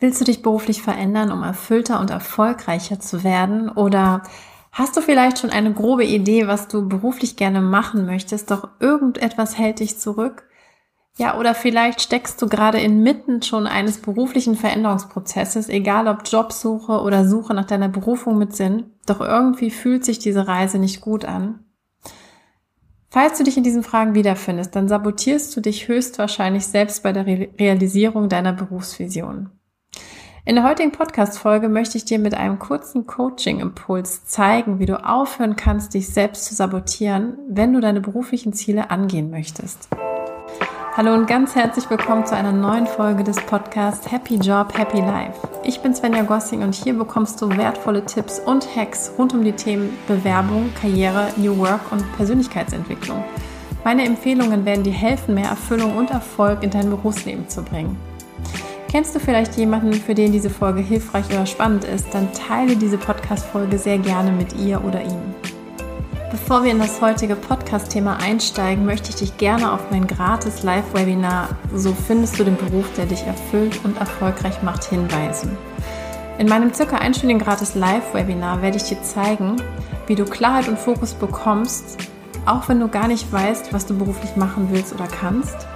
Willst du dich beruflich verändern, um erfüllter und erfolgreicher zu werden? Oder hast du vielleicht schon eine grobe Idee, was du beruflich gerne machen möchtest, doch irgendetwas hält dich zurück? Ja, oder vielleicht steckst du gerade inmitten schon eines beruflichen Veränderungsprozesses, egal ob Jobsuche oder Suche nach deiner Berufung mit Sinn, doch irgendwie fühlt sich diese Reise nicht gut an. Falls du dich in diesen Fragen wiederfindest, dann sabotierst du dich höchstwahrscheinlich selbst bei der Realisierung deiner Berufsvision. In der heutigen Podcast-Folge möchte ich dir mit einem kurzen Coaching-Impuls zeigen, wie du aufhören kannst, dich selbst zu sabotieren, wenn du deine beruflichen Ziele angehen möchtest. Hallo und ganz herzlich willkommen zu einer neuen Folge des Podcasts Happy Job, Happy Life. Ich bin Svenja Gossing und hier bekommst du wertvolle Tipps und Hacks rund um die Themen Bewerbung, Karriere, New Work und Persönlichkeitsentwicklung. Meine Empfehlungen werden dir helfen, mehr Erfüllung und Erfolg in dein Berufsleben zu bringen. Kennst du vielleicht jemanden, für den diese Folge hilfreich oder spannend ist, dann teile diese Podcast-Folge sehr gerne mit ihr oder ihm. Bevor wir in das heutige Podcast-Thema einsteigen, möchte ich dich gerne auf mein gratis Live-Webinar So findest du den Beruf, der dich erfüllt und erfolgreich macht, hinweisen. In meinem circa einstündigen gratis Live-Webinar werde ich dir zeigen, wie du Klarheit und Fokus bekommst, auch wenn du gar nicht weißt, was du beruflich machen willst oder kannst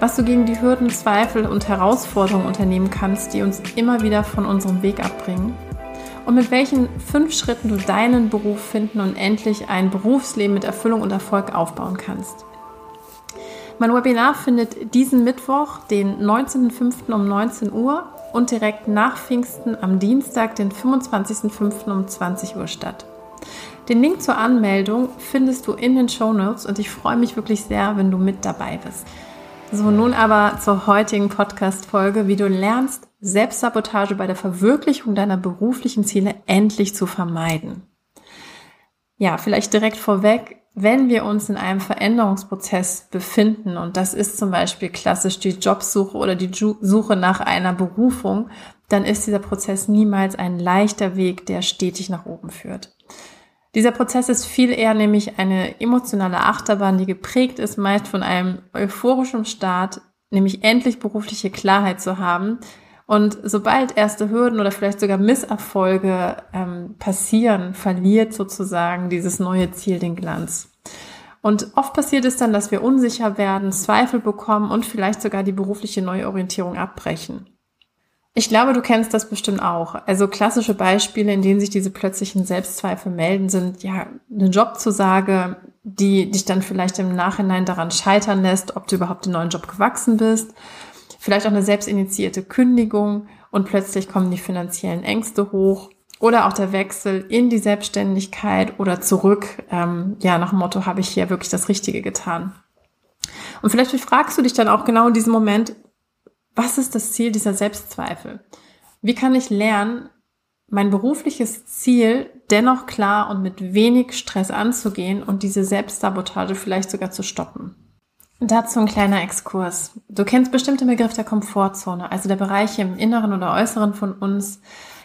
was du gegen die Hürden, Zweifel und Herausforderungen unternehmen kannst, die uns immer wieder von unserem Weg abbringen und mit welchen fünf Schritten du deinen Beruf finden und endlich ein Berufsleben mit Erfüllung und Erfolg aufbauen kannst. Mein Webinar findet diesen Mittwoch, den 19.05. um 19 Uhr und direkt nach Pfingsten am Dienstag, den 25.05. um 20 Uhr statt. Den Link zur Anmeldung findest du in den Show Notes und ich freue mich wirklich sehr, wenn du mit dabei bist. So, nun aber zur heutigen Podcast-Folge, wie du lernst, Selbstsabotage bei der Verwirklichung deiner beruflichen Ziele endlich zu vermeiden. Ja, vielleicht direkt vorweg, wenn wir uns in einem Veränderungsprozess befinden, und das ist zum Beispiel klassisch die Jobsuche oder die Suche nach einer Berufung, dann ist dieser Prozess niemals ein leichter Weg, der stetig nach oben führt. Dieser Prozess ist viel eher nämlich eine emotionale Achterbahn, die geprägt ist meist von einem euphorischen Start, nämlich endlich berufliche Klarheit zu haben. Und sobald erste Hürden oder vielleicht sogar Misserfolge ähm, passieren, verliert sozusagen dieses neue Ziel den Glanz. Und oft passiert es dann, dass wir unsicher werden, Zweifel bekommen und vielleicht sogar die berufliche Neuorientierung abbrechen. Ich glaube, du kennst das bestimmt auch. Also klassische Beispiele, in denen sich diese plötzlichen Selbstzweifel melden, sind ja eine Jobzusage, die dich dann vielleicht im Nachhinein daran scheitern lässt, ob du überhaupt den neuen Job gewachsen bist. Vielleicht auch eine selbstinitiierte Kündigung und plötzlich kommen die finanziellen Ängste hoch. Oder auch der Wechsel in die Selbstständigkeit oder zurück. Ähm, ja, nach dem Motto, habe ich hier wirklich das Richtige getan. Und vielleicht fragst du dich dann auch genau in diesem Moment, was ist das Ziel dieser Selbstzweifel? Wie kann ich lernen, mein berufliches Ziel dennoch klar und mit wenig Stress anzugehen und diese Selbstsabotage vielleicht sogar zu stoppen? Dazu ein kleiner Exkurs. Du kennst bestimmt den Begriff der Komfortzone, also der Bereich im Inneren oder Äußeren von uns,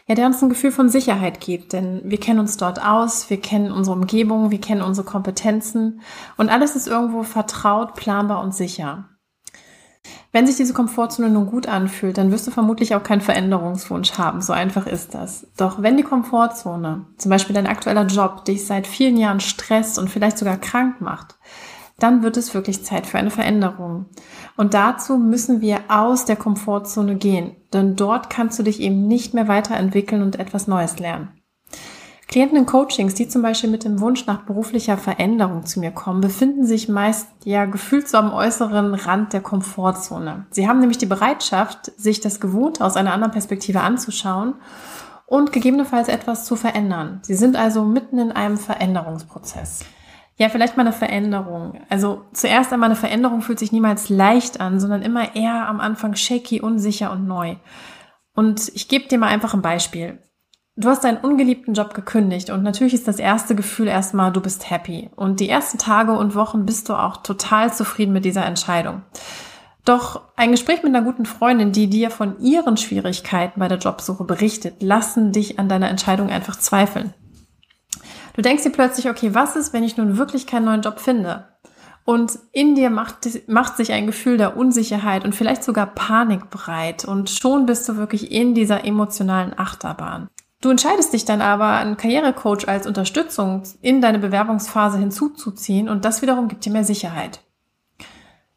ja, der uns ein Gefühl von Sicherheit gibt, denn wir kennen uns dort aus, wir kennen unsere Umgebung, wir kennen unsere Kompetenzen und alles ist irgendwo vertraut, planbar und sicher. Wenn sich diese Komfortzone nun gut anfühlt, dann wirst du vermutlich auch keinen Veränderungswunsch haben. So einfach ist das. Doch wenn die Komfortzone, zum Beispiel dein aktueller Job, dich seit vielen Jahren stresst und vielleicht sogar krank macht, dann wird es wirklich Zeit für eine Veränderung. Und dazu müssen wir aus der Komfortzone gehen, denn dort kannst du dich eben nicht mehr weiterentwickeln und etwas Neues lernen. Klienten in Coachings, die zum Beispiel mit dem Wunsch nach beruflicher Veränderung zu mir kommen, befinden sich meist ja gefühlt so am äußeren Rand der Komfortzone. Sie haben nämlich die Bereitschaft, sich das Gewohnte aus einer anderen Perspektive anzuschauen und gegebenenfalls etwas zu verändern. Sie sind also mitten in einem Veränderungsprozess. Ja, vielleicht mal eine Veränderung. Also zuerst einmal eine Veränderung fühlt sich niemals leicht an, sondern immer eher am Anfang shaky, unsicher und neu. Und ich gebe dir mal einfach ein Beispiel. Du hast deinen ungeliebten Job gekündigt und natürlich ist das erste Gefühl erstmal, du bist happy. Und die ersten Tage und Wochen bist du auch total zufrieden mit dieser Entscheidung. Doch ein Gespräch mit einer guten Freundin, die dir von ihren Schwierigkeiten bei der Jobsuche berichtet, lassen dich an deiner Entscheidung einfach zweifeln. Du denkst dir plötzlich, okay, was ist, wenn ich nun wirklich keinen neuen Job finde? Und in dir macht, macht sich ein Gefühl der Unsicherheit und vielleicht sogar Panik breit. Und schon bist du wirklich in dieser emotionalen Achterbahn. Du entscheidest dich dann aber, einen Karrierecoach als Unterstützung in deine Bewerbungsphase hinzuzuziehen und das wiederum gibt dir mehr Sicherheit.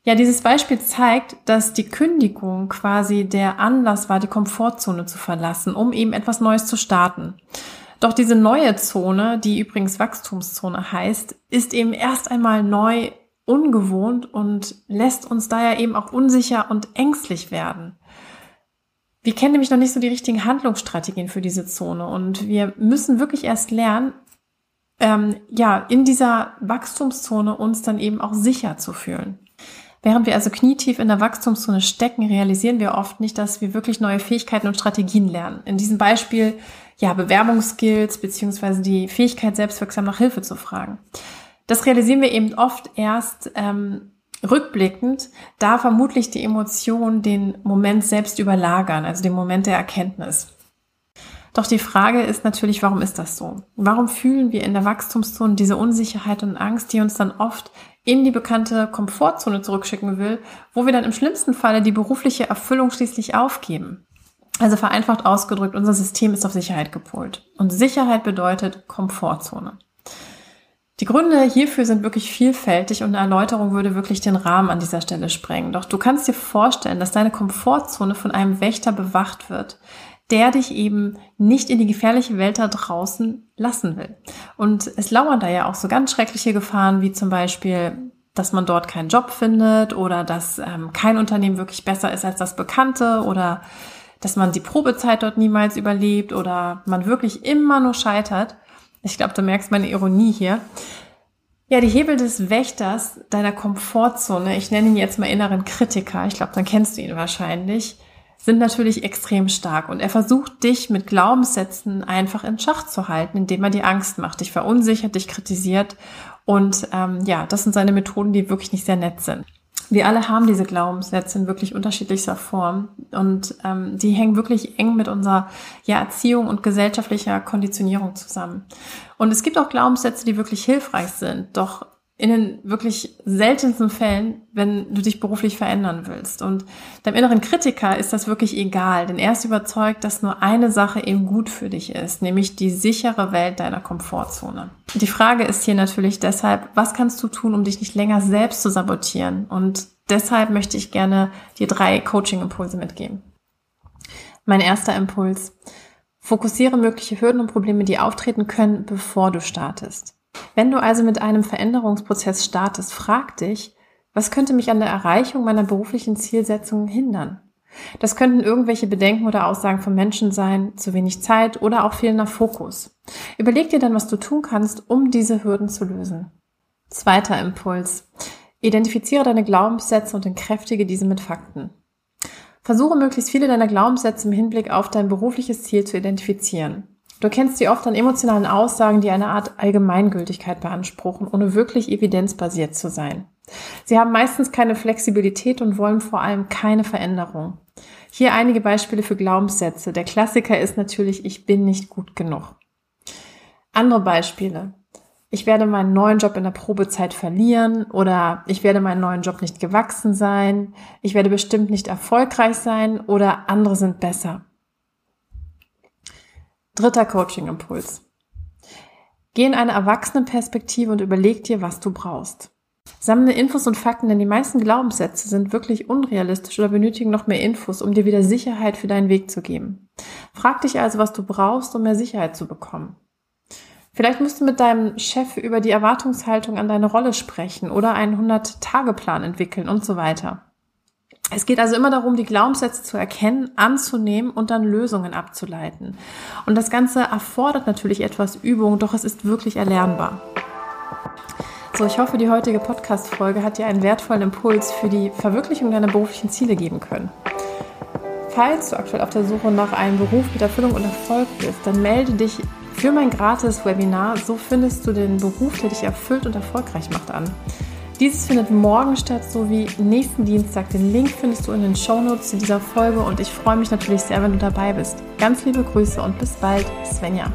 Ja, dieses Beispiel zeigt, dass die Kündigung quasi der Anlass war, die Komfortzone zu verlassen, um eben etwas Neues zu starten. Doch diese neue Zone, die übrigens Wachstumszone heißt, ist eben erst einmal neu, ungewohnt und lässt uns daher eben auch unsicher und ängstlich werden. Wir kennen nämlich noch nicht so die richtigen Handlungsstrategien für diese Zone und wir müssen wirklich erst lernen, ähm, ja, in dieser Wachstumszone uns dann eben auch sicher zu fühlen. Während wir also knietief in der Wachstumszone stecken, realisieren wir oft nicht, dass wir wirklich neue Fähigkeiten und Strategien lernen. In diesem Beispiel ja Bewerbungsskills beziehungsweise die Fähigkeit, selbstwirksam nach Hilfe zu fragen. Das realisieren wir eben oft erst ähm, rückblickend, da vermutlich die Emotionen den Moment selbst überlagern, also den Moment der Erkenntnis. Doch die Frage ist natürlich, warum ist das so? Warum fühlen wir in der Wachstumszone diese Unsicherheit und Angst, die uns dann oft in die bekannte Komfortzone zurückschicken will, wo wir dann im schlimmsten Falle die berufliche Erfüllung schließlich aufgeben? Also vereinfacht ausgedrückt, unser System ist auf Sicherheit gepolt. Und Sicherheit bedeutet Komfortzone. Die Gründe hierfür sind wirklich vielfältig und eine Erläuterung würde wirklich den Rahmen an dieser Stelle sprengen. Doch du kannst dir vorstellen, dass deine Komfortzone von einem Wächter bewacht wird, der dich eben nicht in die gefährliche Welt da draußen lassen will. Und es lauern da ja auch so ganz schreckliche Gefahren, wie zum Beispiel, dass man dort keinen Job findet oder dass ähm, kein Unternehmen wirklich besser ist als das Bekannte oder dass man die Probezeit dort niemals überlebt oder man wirklich immer nur scheitert. Ich glaube, du merkst meine Ironie hier. Ja, die Hebel des Wächters deiner Komfortzone, ich nenne ihn jetzt mal inneren Kritiker, ich glaube, dann kennst du ihn wahrscheinlich, sind natürlich extrem stark. Und er versucht dich mit Glaubenssätzen einfach in Schach zu halten, indem er dir Angst macht, dich verunsichert, dich kritisiert. Und ähm, ja, das sind seine Methoden, die wirklich nicht sehr nett sind wir alle haben diese Glaubenssätze in wirklich unterschiedlichster Form und ähm, die hängen wirklich eng mit unserer ja, Erziehung und gesellschaftlicher Konditionierung zusammen. Und es gibt auch Glaubenssätze, die wirklich hilfreich sind, doch in den wirklich seltensten Fällen, wenn du dich beruflich verändern willst. Und deinem inneren Kritiker ist das wirklich egal, denn er ist überzeugt, dass nur eine Sache eben gut für dich ist, nämlich die sichere Welt deiner Komfortzone. Die Frage ist hier natürlich deshalb, was kannst du tun, um dich nicht länger selbst zu sabotieren? Und deshalb möchte ich gerne dir drei Coaching-Impulse mitgeben. Mein erster Impuls. Fokussiere mögliche Hürden und Probleme, die auftreten können, bevor du startest. Wenn du also mit einem Veränderungsprozess startest, frag dich, was könnte mich an der Erreichung meiner beruflichen Zielsetzungen hindern? Das könnten irgendwelche Bedenken oder Aussagen von Menschen sein, zu wenig Zeit oder auch fehlender Fokus. Überleg dir dann, was du tun kannst, um diese Hürden zu lösen. Zweiter Impuls. Identifiziere deine Glaubenssätze und entkräftige diese mit Fakten. Versuche möglichst viele deiner Glaubenssätze im Hinblick auf dein berufliches Ziel zu identifizieren. Du kennst sie oft an emotionalen Aussagen, die eine Art Allgemeingültigkeit beanspruchen, ohne wirklich evidenzbasiert zu sein. Sie haben meistens keine Flexibilität und wollen vor allem keine Veränderung. Hier einige Beispiele für Glaubenssätze. Der Klassiker ist natürlich, ich bin nicht gut genug. Andere Beispiele. Ich werde meinen neuen Job in der Probezeit verlieren oder ich werde meinen neuen Job nicht gewachsen sein. Ich werde bestimmt nicht erfolgreich sein oder andere sind besser. Dritter Coaching-Impuls. Geh in eine Erwachsenenperspektive und überleg dir, was du brauchst. Sammle Infos und Fakten, denn die meisten Glaubenssätze sind wirklich unrealistisch oder benötigen noch mehr Infos, um dir wieder Sicherheit für deinen Weg zu geben. Frag dich also, was du brauchst, um mehr Sicherheit zu bekommen. Vielleicht musst du mit deinem Chef über die Erwartungshaltung an deine Rolle sprechen oder einen 100-Tage-Plan entwickeln und so weiter. Es geht also immer darum, die Glaubenssätze zu erkennen, anzunehmen und dann Lösungen abzuleiten. Und das Ganze erfordert natürlich etwas Übung, doch es ist wirklich erlernbar. So, ich hoffe, die heutige Podcast-Folge hat dir einen wertvollen Impuls für die Verwirklichung deiner beruflichen Ziele geben können. Falls du aktuell auf der Suche nach einem Beruf mit Erfüllung und Erfolg bist, dann melde dich für mein gratis Webinar. So findest du den Beruf, der dich erfüllt und erfolgreich macht, an. Dieses findet morgen statt, sowie nächsten Dienstag. Den Link findest du in den Shownotes zu dieser Folge und ich freue mich natürlich sehr, wenn du dabei bist. Ganz liebe Grüße und bis bald, Svenja.